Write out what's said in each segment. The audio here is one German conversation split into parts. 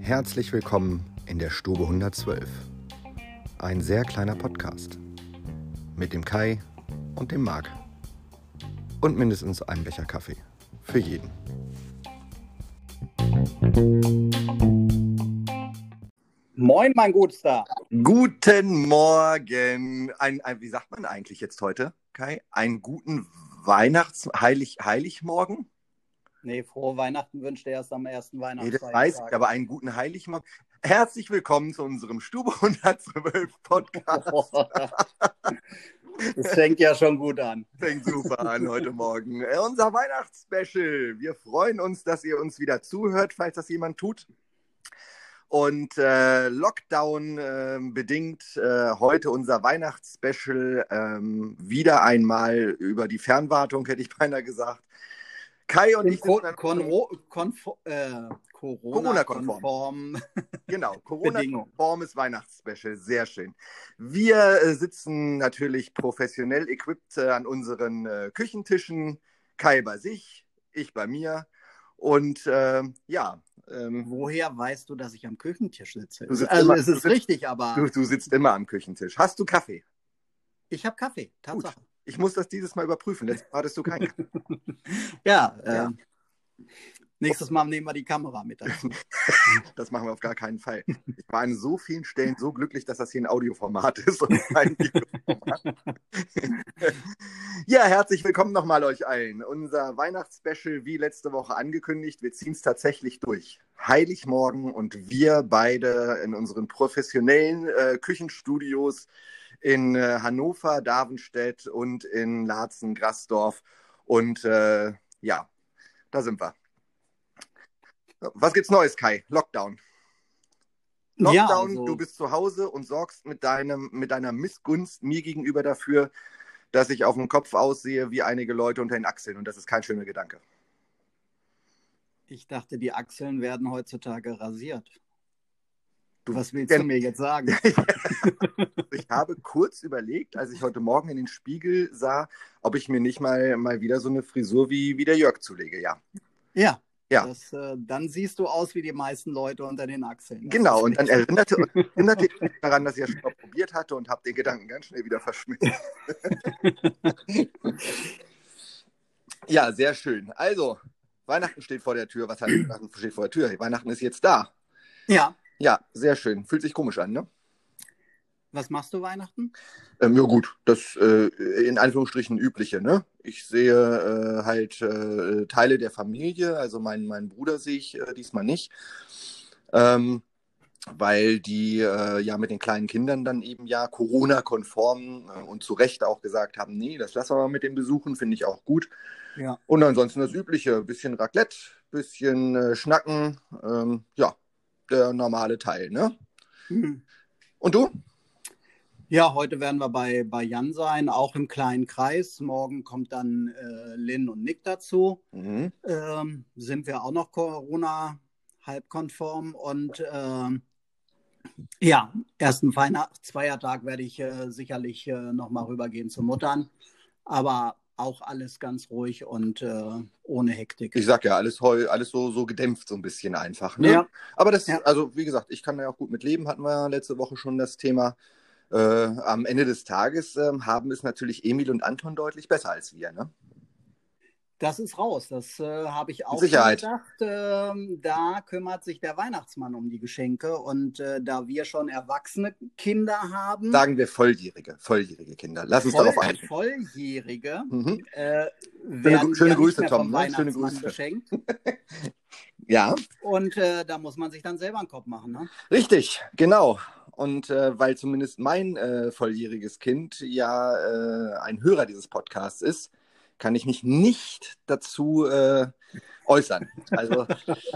Herzlich willkommen in der Stube 112. Ein sehr kleiner Podcast. Mit dem Kai und dem Marc. Und mindestens einem Becher Kaffee. Für jeden. Moin, mein Gutster. Guten Morgen. Ein, ein, wie sagt man eigentlich jetzt heute, Kai? Einen guten Weihnachts-, Heilig, Heiligmorgen? Nee, frohe Weihnachten wünscht er erst am ersten Nee, Weihnachtsfeiertag. das weiß ich, aber einen guten Heiligmorgen. Herzlich willkommen zu unserem Stube 112 Podcast. Das fängt ja schon gut an. Fängt super an heute Morgen. Äh, unser Weihnachtsspecial. Wir freuen uns, dass ihr uns wieder zuhört, falls das jemand tut. Und äh, Lockdown äh, bedingt äh, heute unser Weihnachtsspecial ähm, wieder einmal über die Fernwartung, hätte ich beinahe gesagt. Kai und ich Konfo äh, Corona-konform. Genau. Corona-konformes Weihnachtsspecial, sehr schön. Wir äh, sitzen natürlich professionell equipped äh, an unseren Küchentischen. Kai bei sich, ich bei mir. Und äh, ja, ähm, Woher weißt du, dass ich am Küchentisch sitze? Also immer- es ist sitzt- richtig, aber du, du sitzt immer am Küchentisch. Hast du Kaffee? ich habe Kaffee. Tatsache. Ich muss das dieses Mal überprüfen. Letztes Mal hattest du keinen. Kaffee. Ja, äh, Ja. Nächstes Mal nehmen wir die Kamera mit dazu. Das machen wir auf gar keinen Fall. Ich war an so vielen Stellen so glücklich, dass das hier ein Audioformat ist und kein Videoformat. ja, herzlich willkommen nochmal euch allen. Unser Weihnachtsspecial, wie letzte Woche angekündigt, wir ziehen es tatsächlich durch. Heiligmorgen und wir beide in unseren professionellen äh, Küchenstudios in äh, Hannover, Davenstedt und in Laatzen-Grasdorf. Und äh, ja, da sind wir. Was gibt's Neues, Kai? Lockdown. Lockdown, ja, also, du bist zu Hause und sorgst mit, deinem, mit deiner Missgunst mir gegenüber dafür, dass ich auf dem Kopf aussehe wie einige Leute unter den Achseln. Und das ist kein schöner Gedanke. ich dachte, die Achseln werden heutzutage rasiert. Du- Was willst Gen- du mir jetzt sagen? Ich habe kurz überlegt, als ich heute Morgen in den Spiegel sah, ob ich mir nicht mal, mal wieder so eine Frisur wie, wie der Jörg zulege. Ja, Ja. Ja. Das, äh, dann siehst du aus wie die meisten Leute unter den Achseln. Das genau. Und dann erinnerte, erinnerte ich mich daran, dass ich das schon mal probiert hatte und habe den Gedanken ganz schnell wieder verschmissen. ja, sehr schön. Also, Weihnachten steht vor der Tür. Was heißt Weihnachten steht vor der Tür? Weihnachten ist jetzt da. Ja. Ja, sehr schön. Fühlt sich komisch an, ne? Was machst du Weihnachten? Ähm, ja gut, das äh, in Anführungsstrichen übliche, ne? Ich sehe äh, halt äh, Teile der Familie, also meinen, meinen Bruder sehe ich äh, diesmal nicht, ähm, weil die äh, ja mit den kleinen Kindern dann eben ja Corona-konform äh, und zu Recht auch gesagt haben, nee, das lassen wir mal mit den Besuchen, finde ich auch gut. Ja. Und ansonsten das Übliche, bisschen Raclette, bisschen Schnacken, ähm, ja, der normale Teil, ne? Hm. Und du? Ja, heute werden wir bei, bei Jan sein, auch im kleinen Kreis. Morgen kommt dann äh, Lynn und Nick dazu. Mhm. Ähm, sind wir auch noch Corona halbkonform und ähm, ja, ersten Weihnachtsfeiertag werde ich äh, sicherlich äh, nochmal rübergehen zu Muttern, aber auch alles ganz ruhig und äh, ohne Hektik. Ich sag ja, alles heu, alles so, so gedämpft so ein bisschen einfach. Ne? Ja. Aber das, Ja. also wie gesagt, ich kann da ja auch gut mit leben, hatten wir ja letzte Woche schon das Thema. Äh, am Ende des Tages ähm, haben es natürlich Emil und Anton deutlich besser als wir. Ne? Das ist raus. Das äh, habe ich auch Sicherheit. schon gedacht. Ähm, da kümmert sich der Weihnachtsmann um die Geschenke. Und äh, da wir schon erwachsene Kinder haben, Sagen wir volljährige, volljährige Kinder. Lass uns voll, darauf ein. Volljährige, Mhm. äh, schöne wir Grüße, Tom, ne? Schöne Grüße. geschenkt. Ja, Und äh, da muss man sich dann selber einen Kopf machen. Ne? richtig, genau. Und äh, weil zumindest mein äh, volljähriges Kind ja äh, ein Hörer dieses Podcasts ist, kann ich mich nicht dazu äh, äußern. Also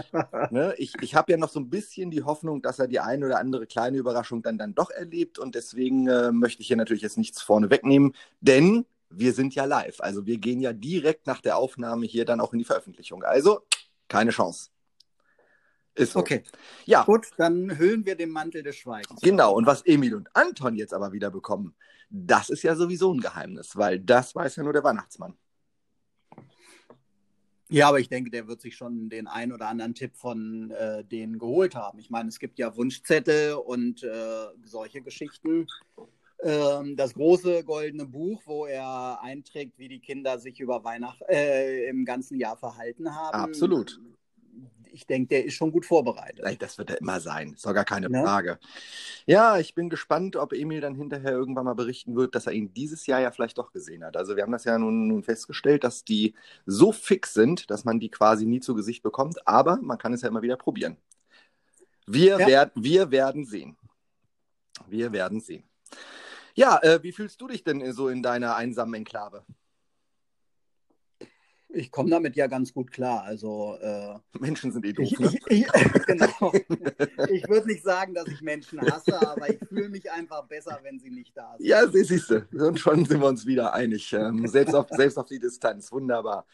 ne, ich, ich habe ja noch so ein bisschen die Hoffnung, dass er die eine oder andere kleine Überraschung dann, dann doch erlebt. Und deswegen äh, möchte ich hier natürlich jetzt nichts vorne wegnehmen, denn wir sind ja live. Also wir gehen ja direkt nach der Aufnahme hier dann auch in die Veröffentlichung. Also keine Chance. Ist so. Okay, Ja, gut, dann hüllen wir den Mantel des Schweigens. genau. Und was Emil und Anton jetzt aber wieder bekommen, das ist ja sowieso ein Geheimnis, weil das weiß ja nur der Weihnachtsmann. Ja, aber ich denke, der wird sich schon den ein oder anderen Tipp von äh, denen geholt haben. Ich meine, es gibt ja Wunschzettel und äh, solche Geschichten. Ähm, das große goldene Buch, wo er einträgt, wie die Kinder sich über Weihnachten äh, im ganzen Jahr verhalten haben. Absolut ich denke, der ist schon gut vorbereitet. Das wird er immer sein, ist doch gar keine ja. Frage. Ja, ich bin gespannt, ob Emil dann hinterher irgendwann mal berichten wird, dass er ihn dieses Jahr ja vielleicht doch gesehen hat. Also wir haben das ja nun, nun festgestellt, dass die so fix sind, dass man die quasi nie zu Gesicht bekommt, aber man kann es ja immer wieder probieren. Wir, ja. werd, wir werden sehen. Wir werden sehen. Ja, äh, wie fühlst du dich denn so in deiner einsamen Enklave? Ich komme damit ja ganz gut klar. Also äh, Menschen sind eh doof. Ich, ne? ich, genau. ich würde nicht sagen, dass ich Menschen hasse, aber ich fühle mich einfach besser, wenn sie nicht da sind. Ja, siehst du. Und schon sind wir uns wieder einig. Ähm, selbst, auf, selbst auf die Distanz. Wunderbar.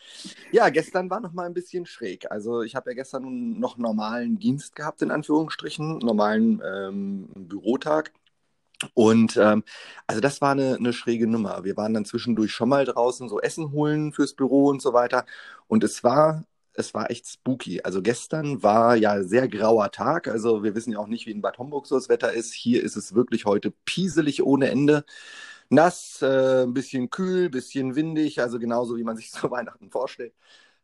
Ja, gestern war noch mal ein bisschen schräg. Also ich habe ja gestern noch normalen Dienst gehabt, in Anführungsstrichen, normalen ähm, Bürotag. Und ähm, also das war eine, eine schräge Nummer. Wir waren dann zwischendurch schon mal draußen so Essen holen fürs Büro und so weiter. Und es war, es war echt spooky. Also gestern war ja sehr grauer Tag. Also wir wissen ja auch nicht, wie in Bad Homburg so das Wetter ist. Hier ist es wirklich heute pieselig ohne Ende. Nass, äh, ein bisschen kühl, ein bisschen windig, also genauso wie man sich so Weihnachten vorstellt.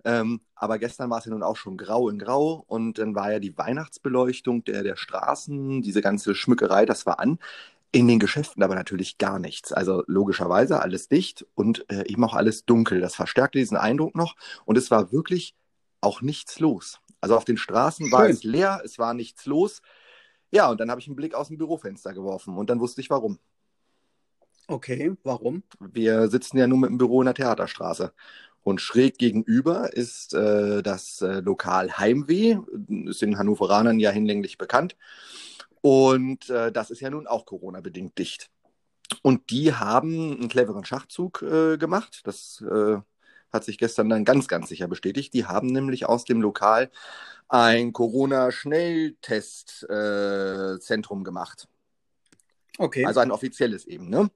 Ähm, aber gestern war es ja nun auch schon grau in grau und dann war ja die Weihnachtsbeleuchtung der, der Straßen, diese ganze Schmückerei, das war an. In den Geschäften aber natürlich gar nichts. Also logischerweise alles dicht und äh, eben auch alles dunkel. Das verstärkte diesen Eindruck noch. Und es war wirklich auch nichts los. Also auf den Straßen Schön. war es leer, es war nichts los. Ja, und dann habe ich einen Blick aus dem Bürofenster geworfen und dann wusste ich warum. Okay, warum? Wir sitzen ja nur mit dem Büro in der Theaterstraße. Und schräg gegenüber ist äh, das äh, Lokal Heimweh, ist den Hannoveranern ja hinlänglich bekannt. Und äh, das ist ja nun auch Corona-bedingt dicht. Und die haben einen cleveren Schachzug äh, gemacht. Das äh, hat sich gestern dann ganz, ganz sicher bestätigt. Die haben nämlich aus dem Lokal ein Corona-Schnelltestzentrum äh, gemacht. Okay. Also ein offizielles eben. Ne?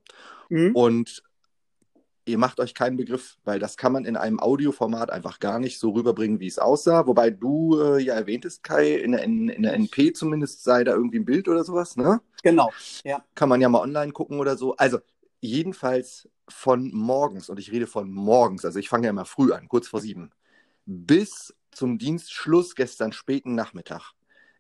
Mhm. Und ihr macht euch keinen Begriff, weil das kann man in einem Audioformat einfach gar nicht so rüberbringen, wie es aussah. Wobei du äh, ja erwähntest, Kai, in der, in, in der NP zumindest sei da irgendwie ein Bild oder sowas, ne? Genau, ja. Kann man ja mal online gucken oder so. Also jedenfalls von morgens, und ich rede von morgens, also ich fange ja immer früh an, kurz vor sieben, bis zum Dienstschluss gestern späten Nachmittag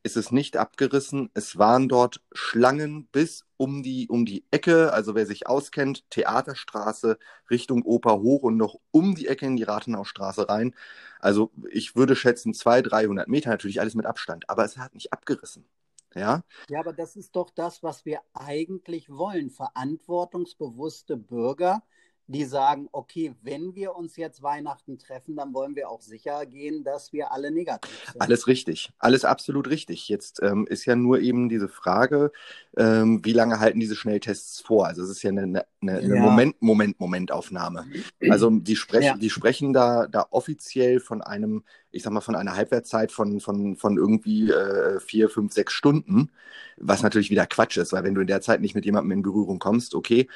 ist es nicht abgerissen. Es waren dort Schlangen bis um die, um die Ecke. Also wer sich auskennt, Theaterstraße Richtung Oper hoch und noch um die Ecke in die Rathenaustraße rein. Also ich würde schätzen 200, 300 Meter, natürlich alles mit Abstand. Aber es hat nicht abgerissen. Ja? ja, aber das ist doch das, was wir eigentlich wollen. Verantwortungsbewusste Bürger, die sagen, okay, wenn wir uns jetzt Weihnachten treffen, dann wollen wir auch sicher gehen, dass wir alle negativ sind. Alles richtig, alles absolut richtig. Jetzt ähm, ist ja nur eben diese Frage, ähm, wie lange halten diese Schnelltests vor? Also es ist ja eine, eine, eine ja. Moment, Moment, Momentaufnahme. Also die sprechen, ja. die sprechen da, da offiziell von einem, ich sag mal, von einer Halbwertszeit von, von, von irgendwie äh, vier, fünf, sechs Stunden, was natürlich wieder Quatsch ist, weil wenn du in der Zeit nicht mit jemandem in Berührung kommst, okay.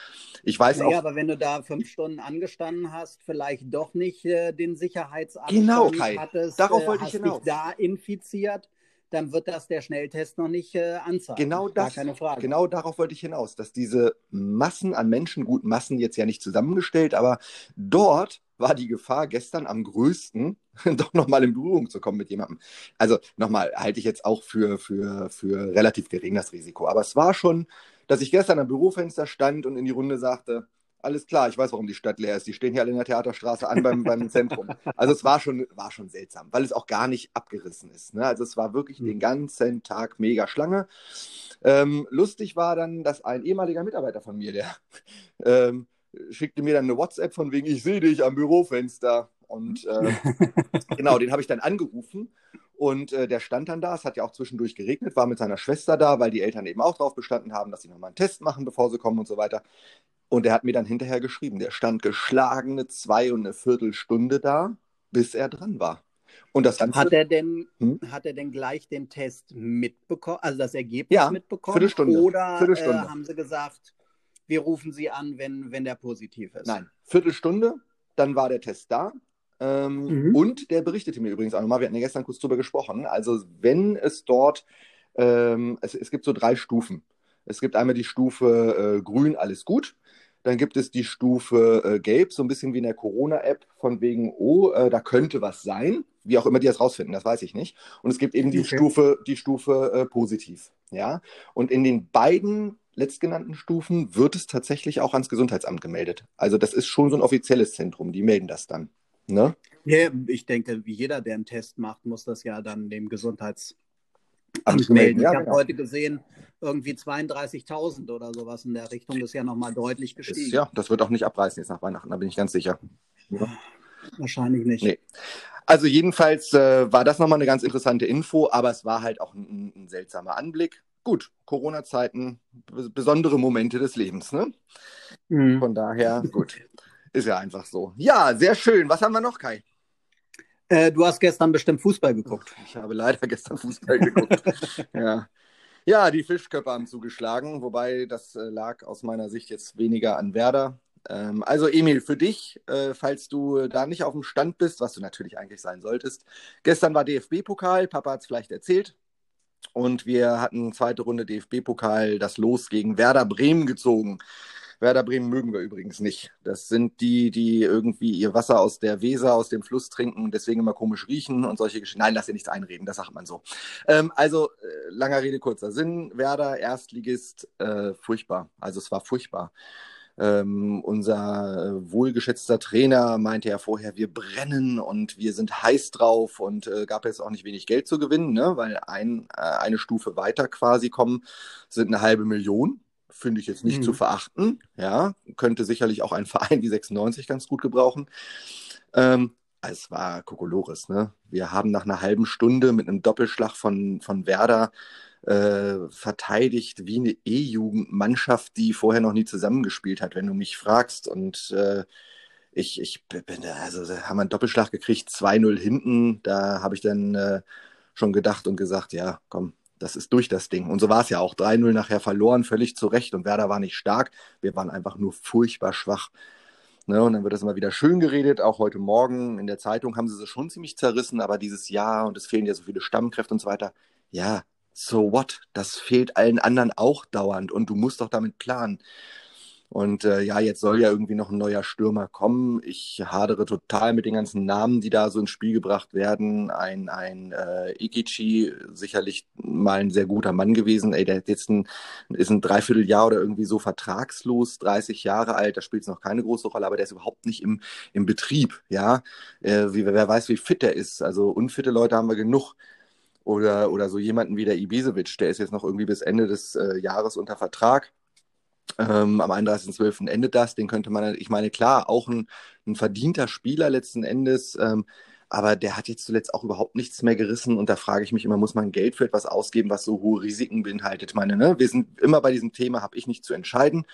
Ich weiß naja, auch. Ja, aber wenn du da fünf Stunden angestanden hast, vielleicht doch nicht äh, den Sicherheitsabstand genau, Kai. hattest, Darauf äh, wollte ich hinaus. dich da infiziert, dann wird das der Schnelltest noch nicht äh, anzeigen. Genau das, keine Frage. genau darauf wollte ich hinaus, dass diese Massen an Menschen, gut, Massen jetzt ja nicht zusammengestellt, aber dort war die Gefahr gestern am größten, doch nochmal in Berührung zu kommen mit jemandem. Also nochmal, halte ich jetzt auch für, für, für relativ gering das Risiko. Aber es war schon, dass ich gestern am Bürofenster stand und in die Runde sagte, alles klar, ich weiß, warum die Stadt leer ist. Die stehen hier alle in der Theaterstraße an beim, beim Zentrum. Also es war schon, war schon seltsam, weil es auch gar nicht abgerissen ist. Ne? Also es war wirklich mhm. den ganzen Tag mega Schlange. Ähm, lustig war dann, dass ein ehemaliger Mitarbeiter von mir, der ähm, schickte mir dann eine WhatsApp von wegen, ich sehe dich am Bürofenster. Und äh, genau, den habe ich dann angerufen und äh, der stand dann da, es hat ja auch zwischendurch geregnet, war mit seiner Schwester da, weil die Eltern eben auch darauf bestanden haben, dass sie nochmal einen Test machen, bevor sie kommen und so weiter. Und er hat mir dann hinterher geschrieben, der stand geschlagene zwei und eine Viertelstunde da, bis er dran war. Und das Ganze, hat er denn, hm? hat er denn gleich den Test mitbekommen, also das Ergebnis ja, mitbekommen? Viertelstunde. Oder Viertelstunde. Äh, haben sie gesagt, wir rufen sie an, wenn, wenn der positiv ist? Nein, Viertelstunde, dann war der Test da, Ähm, mhm. Und der berichtete mir übrigens auch nochmal, wir hatten ja gestern kurz drüber gesprochen, also wenn es dort, ähm, es, es gibt so drei Stufen. Es gibt einmal die Stufe äh, grün, alles gut. Dann gibt es die Stufe äh, gelb, so ein bisschen wie in der Corona-App, von wegen, oh, äh, da könnte was sein. Wie auch immer die das rausfinden, das weiß ich nicht. Und es gibt eben die okay. Stufe, die Stufe äh, positiv. Ja. Und in den beiden letztgenannten Stufen wird es tatsächlich auch ans Gesundheitsamt gemeldet. Also das ist schon so ein offizielles Zentrum, die melden das dann. Ne? Ja, ich denke, wie jeder, der einen Test macht, muss das ja dann dem Gesundheitsamt melden. Ja, ich habe genau. heute gesehen, irgendwie 32.000 oder sowas in der Richtung. Das ist ja nochmal deutlich gestiegen. Ist, ja, das wird auch nicht abreißen jetzt nach Weihnachten, da bin ich ganz sicher. Ja. Wahrscheinlich nicht. Nee. Also jedenfalls äh, war das nochmal eine ganz interessante Info, aber es war halt auch ein, ein seltsamer Anblick. Gut, Corona-Zeiten, besondere Momente des Lebens. Ne? Mhm. Von daher, gut. Ist ja einfach so. Ja, sehr schön. Was haben wir noch, Kai? Äh, du hast gestern bestimmt Fußball geguckt. Ich habe leider gestern Fußball geguckt. ja. ja, die Fischköpfe haben zugeschlagen, wobei das äh, lag aus meiner Sicht jetzt weniger an Werder. Ähm, also Emil, für dich, äh, falls du da nicht auf dem Stand bist, was du natürlich eigentlich sein solltest. Gestern war DFB-Pokal, Papa hat es vielleicht erzählt. Und wir hatten zweite Runde DFB-Pokal, das Los gegen Werder Bremen gezogen. Werder Bremen mögen wir übrigens nicht. Das sind die, die irgendwie ihr Wasser aus der Weser, aus dem Fluss trinken, deswegen immer komisch riechen und solche Geschichten. Nein, lass dir nichts einreden, das sagt man so. Ähm, also, äh, langer Rede, kurzer Sinn. Werder, Erstligist, äh, furchtbar. Also, es war furchtbar. Ähm, unser äh, wohlgeschätzter Trainer meinte ja vorher, wir brennen und wir sind heiß drauf und äh, gab jetzt auch nicht wenig Geld zu gewinnen, ne? weil ein, äh, eine Stufe weiter quasi kommen sind eine halbe Million finde ich jetzt nicht mhm. zu verachten. Ja, könnte sicherlich auch ein Verein wie 96 ganz gut gebrauchen. Ähm, es war Kokolores, ne? Wir haben nach einer halben Stunde mit einem Doppelschlag von, von Werder äh, verteidigt wie eine E-Jugendmannschaft, die vorher noch nie zusammengespielt hat, wenn du mich fragst. Und äh, ich, ich bin, also haben wir einen Doppelschlag gekriegt, 2-0 hinten. Da habe ich dann äh, schon gedacht und gesagt, ja, komm, das ist durch das Ding. Und so war es ja auch. 3-0 nachher verloren, völlig zu Recht. Und Werder war nicht stark. Wir waren einfach nur furchtbar schwach. Ne, und dann wird das immer wieder schön geredet. Auch heute Morgen in der Zeitung haben sie es schon ziemlich zerrissen. Aber dieses Jahr und es fehlen ja so viele Stammkräfte und so weiter. Ja, so what? Das fehlt allen anderen auch dauernd. Und du musst doch damit planen. Und äh, ja, jetzt soll ja irgendwie noch ein neuer Stürmer kommen. Ich hadere total mit den ganzen Namen, die da so ins Spiel gebracht werden. Ein, ein äh, Ikichi, sicherlich mal ein sehr guter Mann gewesen. Ey, der jetzt ein, ist ein Dreivierteljahr oder irgendwie so vertragslos, 30 Jahre alt, da spielt es noch keine große Rolle, aber der ist überhaupt nicht im, im Betrieb. Ja, äh, wie, wer weiß, wie fit der ist. Also unfitte Leute haben wir genug oder, oder so jemanden wie der Ibisevic, der ist jetzt noch irgendwie bis Ende des äh, Jahres unter Vertrag. Ähm, am 31.12. endet das. Den könnte man, ich meine, klar, auch ein, ein verdienter Spieler letzten Endes, ähm, aber der hat jetzt zuletzt auch überhaupt nichts mehr gerissen. Und da frage ich mich immer, muss man Geld für etwas ausgeben, was so hohe Risiken beinhaltet? Ich meine, ne? wir sind immer bei diesem Thema, habe ich nicht zu entscheiden.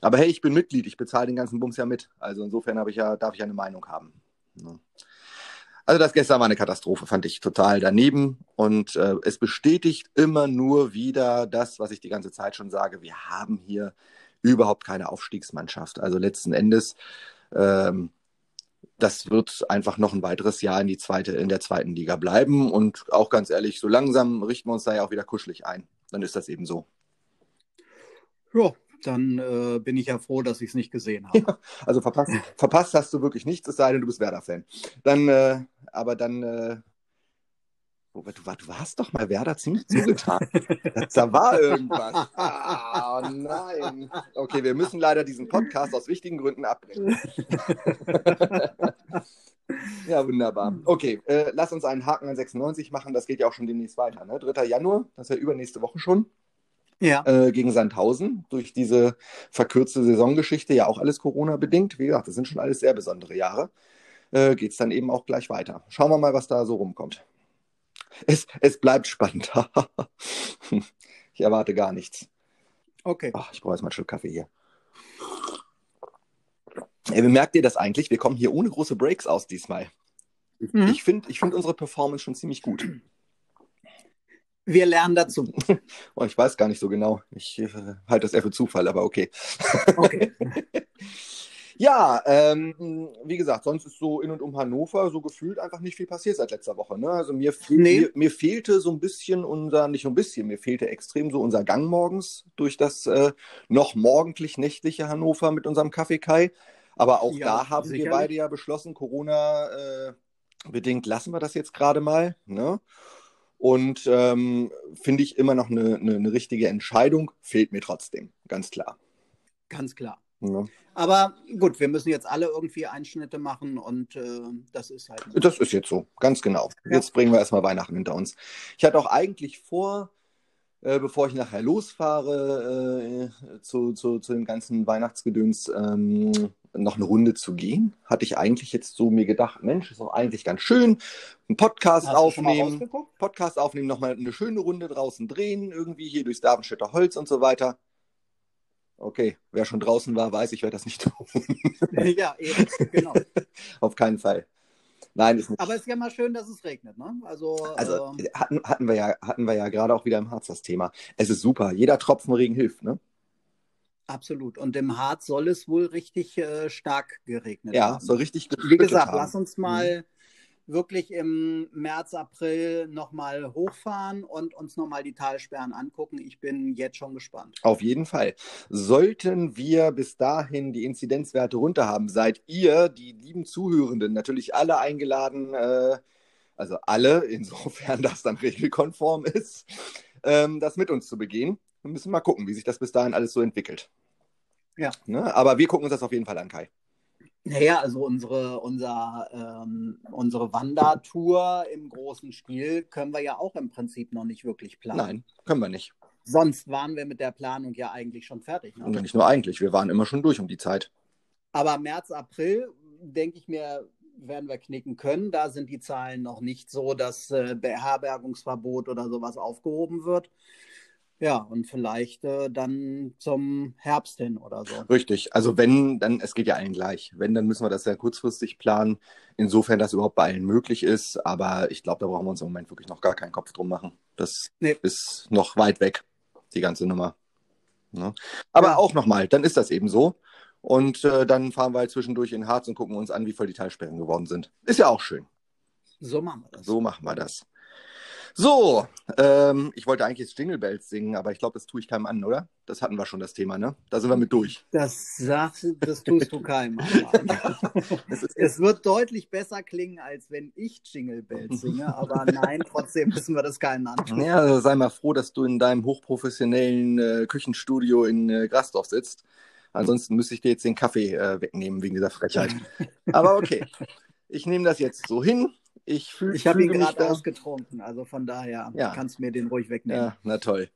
Aber hey, ich bin Mitglied, ich bezahle den ganzen Bums ja mit. Also insofern ich ja, darf ich ja eine Meinung haben. Ne? Also das gestern war eine Katastrophe, fand ich total daneben. Und äh, es bestätigt immer nur wieder das, was ich die ganze Zeit schon sage. Wir haben hier überhaupt keine Aufstiegsmannschaft. Also letzten Endes, ähm, das wird einfach noch ein weiteres Jahr in die zweite, in der zweiten Liga bleiben. Und auch ganz ehrlich, so langsam richten wir uns da ja auch wieder kuschelig ein. Dann ist das eben so. Ja, dann äh, bin ich ja froh, dass ich es nicht gesehen habe. Ja, also verpasst, verpasst hast du wirklich nichts, es sei denn, du bist Werder-Fan. Dann, äh, aber dann äh, Du, du warst doch mal Werder ziemlich zugetan. da war irgendwas. Ah, oh nein. Okay, wir müssen leider diesen Podcast aus wichtigen Gründen abbrechen. ja, wunderbar. Okay, äh, lass uns einen Haken an 96 machen. Das geht ja auch schon demnächst weiter. Ne? 3. Januar, das ist ja übernächste Woche schon. Ja. Äh, gegen Sandhausen. Durch diese verkürzte Saisongeschichte, ja auch alles Corona-bedingt. Wie gesagt, das sind schon alles sehr besondere Jahre. Äh, Geht es dann eben auch gleich weiter. Schauen wir mal, was da so rumkommt es, es bleibt spannend. ich erwarte gar nichts. Okay. Ach, ich brauche jetzt mal einen Schluck Kaffee hier. Ja, merkt ihr das eigentlich? Wir kommen hier ohne große Breaks aus diesmal. Mhm. Ich finde ich find unsere Performance schon ziemlich gut. Wir lernen dazu. oh, ich weiß gar nicht so genau. Ich äh, halte das eher für Zufall, aber okay. Okay. Ja, ähm, wie gesagt, sonst ist so in und um Hannover so gefühlt einfach nicht viel passiert seit letzter Woche. Ne? Also mir, fehl, Nee. mir, mir fehlte so ein bisschen unser, nicht nur ein bisschen, mir fehlte extrem so unser Gang morgens durch das äh, noch morgendlich nächtliche Hannover mit unserem Kaffee Kai. Aber auch Ja, da haben wir sicherlich. beide ja beschlossen, Corona äh, bedingt lassen wir das jetzt gerade mal. Ne? Und ähm, finde ich immer noch eine, eine, eine richtige Entscheidung, fehlt mir trotzdem, ganz klar. Ganz klar. Ne? Aber gut, wir müssen jetzt alle irgendwie Einschnitte machen und äh, das ist halt. so. Das ist jetzt so, ganz genau. Ja. Jetzt bringen wir erstmal Weihnachten hinter uns. Ich hatte auch eigentlich vor, äh, bevor ich nachher losfahre äh, zu, zu, zu dem ganzen Weihnachtsgedöns, ähm, noch eine Runde zu gehen. Hatte ich eigentlich jetzt so mir gedacht, Mensch, ist doch eigentlich ganz schön. Einen Podcast Hast aufnehmen? Podcast aufnehmen, nochmal eine schöne Runde draußen drehen, irgendwie hier durchs Darmstädter Holz und so weiter. Okay, wer schon draußen war, weiß, ich werde das nicht tun. ja, eben, genau. Auf keinen Fall. Nein, ist nicht. Aber es ist ja mal schön, dass es regnet, ne? Also, Also äh, hatten, hatten wir ja, hatten wir ja gerade auch wieder im Harz das Thema. Es ist super. Jeder Tropfen Regen hilft, ne? absolut. Und im Harz soll es wohl richtig äh, stark geregnet Ja, haben. so richtig Wie gesagt, haben. Mhm. lass uns mal wirklich im März, April nochmal hochfahren und uns nochmal die Talsperren angucken. Ich bin jetzt schon gespannt. Auf jeden Fall. Sollten wir bis dahin die Inzidenzwerte runter haben, seid ihr, die lieben Zuhörenden, natürlich alle eingeladen, äh, also alle, insofern das dann regelkonform ist, ähm, das mit uns zu begehen. Wir müssen mal gucken, wie sich das bis dahin alles so entwickelt. Ja. Ne? Aber wir gucken uns das auf jeden Fall an, Kai. Naja, also unsere, unser, ähm, unsere Wandertour im großen Stil können wir ja auch im Prinzip noch nicht wirklich planen. Nein, können wir nicht. Sonst waren wir mit der Planung ja eigentlich schon fertig. Ne? Und nicht nur eigentlich, wir waren immer schon durch um die Zeit. Aber März, April, denke ich mir, werden wir knicken können. Da sind die Zahlen noch nicht so, dass äh, Beherbergungsverbot oder sowas aufgehoben wird. Ja, und vielleicht äh, dann zum Herbst hin oder so. Richtig. Also wenn, dann, es geht ja allen gleich. Wenn, dann müssen wir das sehr kurzfristig planen, insofern das überhaupt bei allen möglich ist. Aber ich glaube, da brauchen wir uns im Moment wirklich noch gar keinen Kopf drum machen. Das Nee. ist noch weit weg, die ganze Nummer. Ne? Aber Ja. auch nochmal, dann ist das eben so. Und äh, dann fahren wir halt zwischendurch in Harz und gucken uns an, wie voll die Teilsperren geworden sind. Ist ja auch schön. So machen wir das. So machen wir das. So, ähm, ich wollte eigentlich jetzt Jingle Bells singen, aber ich glaube, das tue ich keinem an, oder? Das hatten wir schon, das Thema, ne? Da sind wir mit durch. Das, sagst, das tust du keinem. aber- Es wird deutlich besser klingen, als wenn ich Jingle Bells singe. Aber nein, trotzdem müssen wir das keinen antun. ja, also sei mal froh, dass du in deinem hochprofessionellen äh, Küchenstudio in äh, Grasdorf sitzt. Ansonsten müsste ich dir jetzt den Kaffee äh, wegnehmen wegen dieser Frechheit. Aber okay, ich nehme das jetzt so hin. Ich fühle Ich habe ihn gerade ausgetrunken, also von daher Ja. kannst du mir den ruhig wegnehmen. Ja, na toll.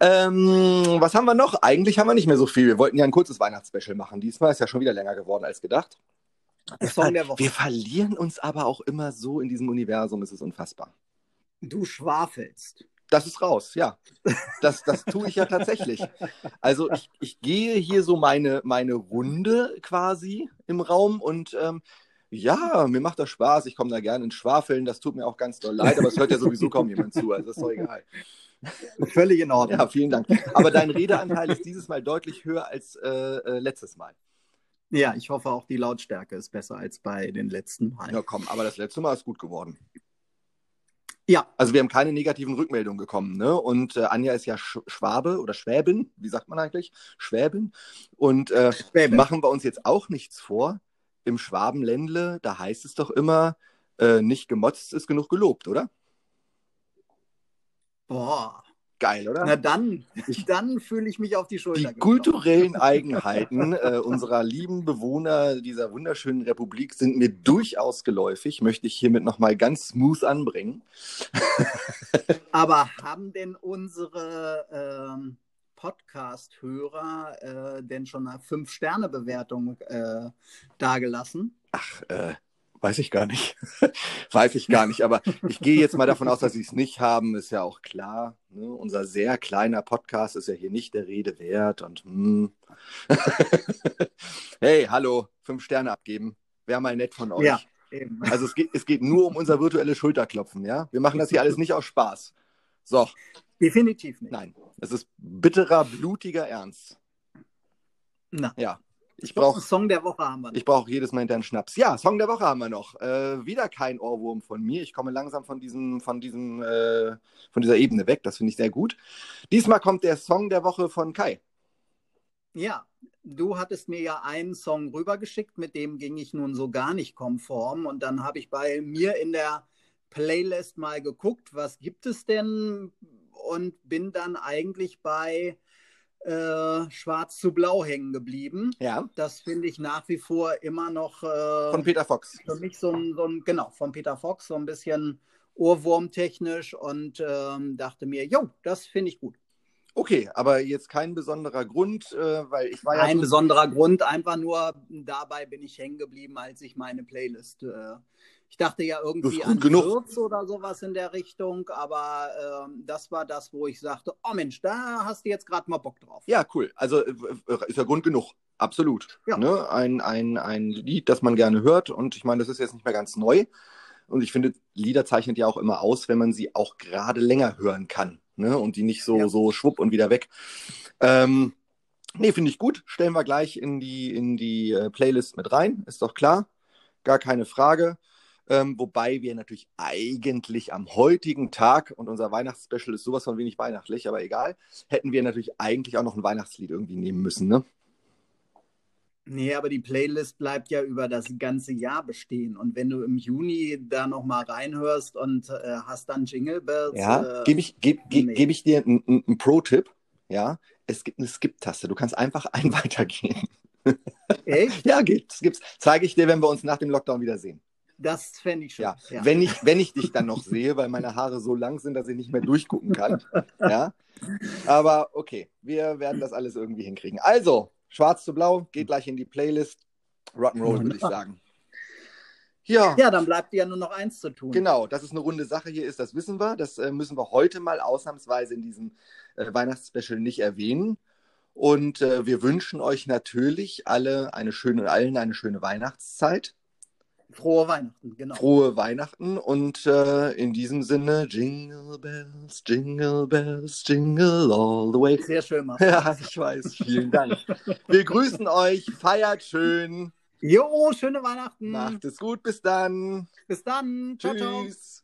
Ähm, was haben wir noch? Eigentlich haben wir nicht mehr so viel. Wir wollten ja ein kurzes Weihnachtsspecial machen. Diesmal ist ja schon wieder länger geworden als gedacht. Wir, wir verlieren uns aber auch immer so in diesem Universum. Es ist unfassbar. Du schwafelst. Das ist raus, ja. Das, das tue ich ja tatsächlich. Also ich, ich gehe hier so meine, meine Runde quasi im Raum und ähm, ja, mir macht das Spaß. Ich komme da gerne ins Schwafeln. Das tut mir auch ganz doll leid, aber es hört ja sowieso kaum jemand zu. Also ist doch egal. Völlig in Ordnung. Ja, vielen Dank. Aber dein Redeanteil ist dieses Mal deutlich höher als äh, äh, letztes Mal. Ja, ich hoffe auch die Lautstärke ist besser als bei den letzten Malen. Ja, komm, aber das letzte Mal ist gut geworden. Ja, Also wir haben keine negativen Rückmeldungen bekommen, ne? Und äh, Anja ist ja Sch Schwabe oder Schwäbin, wie sagt man eigentlich? Schwäbin. Und äh, Schwäbe. machen wir uns jetzt auch nichts vor. Im Schwabenländle, da heißt es doch immer, äh, nicht gemotzt ist genug gelobt, oder? Boah. Geil, oder? Na dann, dann fühle ich mich auf die Schulter Die geklopft. kulturellen Eigenheiten äh, unserer lieben Bewohner dieser wunderschönen Republik sind mir durchaus geläufig, möchte ich hiermit nochmal ganz smooth anbringen. Aber haben denn unsere ähm, Podcast-Hörer äh, denn schon eine Fünf-Sterne-Bewertung äh, dagelassen? Ach, äh, weiß ich gar nicht. weiß ich gar nicht, aber ich gehe jetzt mal davon aus, dass sie es nicht haben, ist ja auch klar. Ne? Unser sehr kleiner Podcast ist ja hier nicht der Rede wert und hm. hey, hallo, fünf Sterne abgeben. Wäre mal nett von euch. Ja. Eben. Also es geht, es geht nur um unser virtuelles Schulterklopfen, ja? Wir machen das hier alles nicht aus Spaß. So, Definitiv nicht. nein. Es ist bitterer, blutiger Ernst. Na, Ja. Ich brauche Song der Woche haben wir. Noch. Ich brauche jedes Mal einen Schnaps. Ja, Song der Woche haben wir noch. Äh, wieder kein Ohrwurm von mir. Ich komme langsam von diesem, von diesem, äh, von dieser Ebene weg. Das finde ich sehr gut. Diesmal kommt der Song der Woche von Kai. Ja, du hattest mir ja einen Song rübergeschickt, mit dem ging ich nun so gar nicht konform. Und dann habe ich bei mir in der Playlist mal geguckt, was gibt es denn? Und bin dann eigentlich bei äh, Schwarz zu Blau hängen geblieben. Ja. Das finde ich nach wie vor immer noch. Äh, von Peter Fox. Für mich so ein, so ein, genau, von Peter Fox, so ein bisschen Ohrwurmtechnisch und ähm, dachte mir, jo, das finde ich gut. Okay, aber jetzt kein besonderer Grund, äh, weil ich war ja. Ein besonderer Grund, einfach nur dabei bin ich hängen geblieben, als ich meine Playlist. Ich dachte ja irgendwie an Fürth oder sowas in der Richtung, aber äh, das war das, wo ich sagte: Oh Mensch, da hast du jetzt gerade mal Bock drauf. Ja, cool. Also äh, ist ja Grund genug. Absolut. Ja. Ne? Ein, ein, ein Lied, das man gerne hört. Und ich meine, das ist jetzt nicht mehr ganz neu. Und ich finde, Lieder zeichnet ja auch immer aus, wenn man sie auch gerade länger hören kann ne? und die nicht so, ja. so schwupp und wieder weg. Ähm, nee, finde ich gut. Stellen wir gleich in die, in die äh, Playlist mit rein, ist doch klar. Gar keine Frage. Ähm, wobei wir natürlich eigentlich am heutigen Tag, und unser Weihnachtsspecial ist sowas von wenig weihnachtlich, aber egal, hätten wir natürlich eigentlich auch noch ein Weihnachtslied irgendwie nehmen müssen, ne? Nee, aber die Playlist bleibt ja über das ganze Jahr bestehen. Und wenn du im Juni da nochmal reinhörst und äh, hast dann Jingle Bells. Ja, äh, gebe ich, geb, ge, nee. geb ich dir einen Pro-Tipp. Ja, es gibt eine Skip-Taste. Du kannst einfach ein weitergehen. Echt? ja, gibt's, gibt's. Zeige ich dir, wenn wir uns nach dem Lockdown wiedersehen. Das fände ich schön. Ja. ja. Wenn, ich, wenn ich dich dann noch sehe, weil meine Haare so lang sind, dass ich nicht mehr durchgucken kann. ja. Aber okay, wir werden das alles irgendwie hinkriegen. Also, Schwarz zu Blau, geht gleich in die Playlist. Rock'n'Roll, würde ich sagen. Ja. ja, dann bleibt ja nur noch eins zu tun. Genau, dass es eine runde Sache hier ist, das wissen wir. Das äh, müssen wir heute mal ausnahmsweise in diesem äh, Weihnachtsspecial nicht erwähnen. Und äh, wir wünschen euch natürlich alle eine schöne, allen eine schöne Weihnachtszeit. Frohe Weihnachten, genau. Frohe Weihnachten und äh, in diesem Sinne, Jingle Bells, Jingle Bells, Jingle all the way. Sehr schön, Marcel. Ja, ich weiß. Vielen Dank. Wir grüßen euch, feiert schön. Jo, schöne Weihnachten. Macht es gut, bis dann. Bis dann. Ciao, Tschüss. Ciao.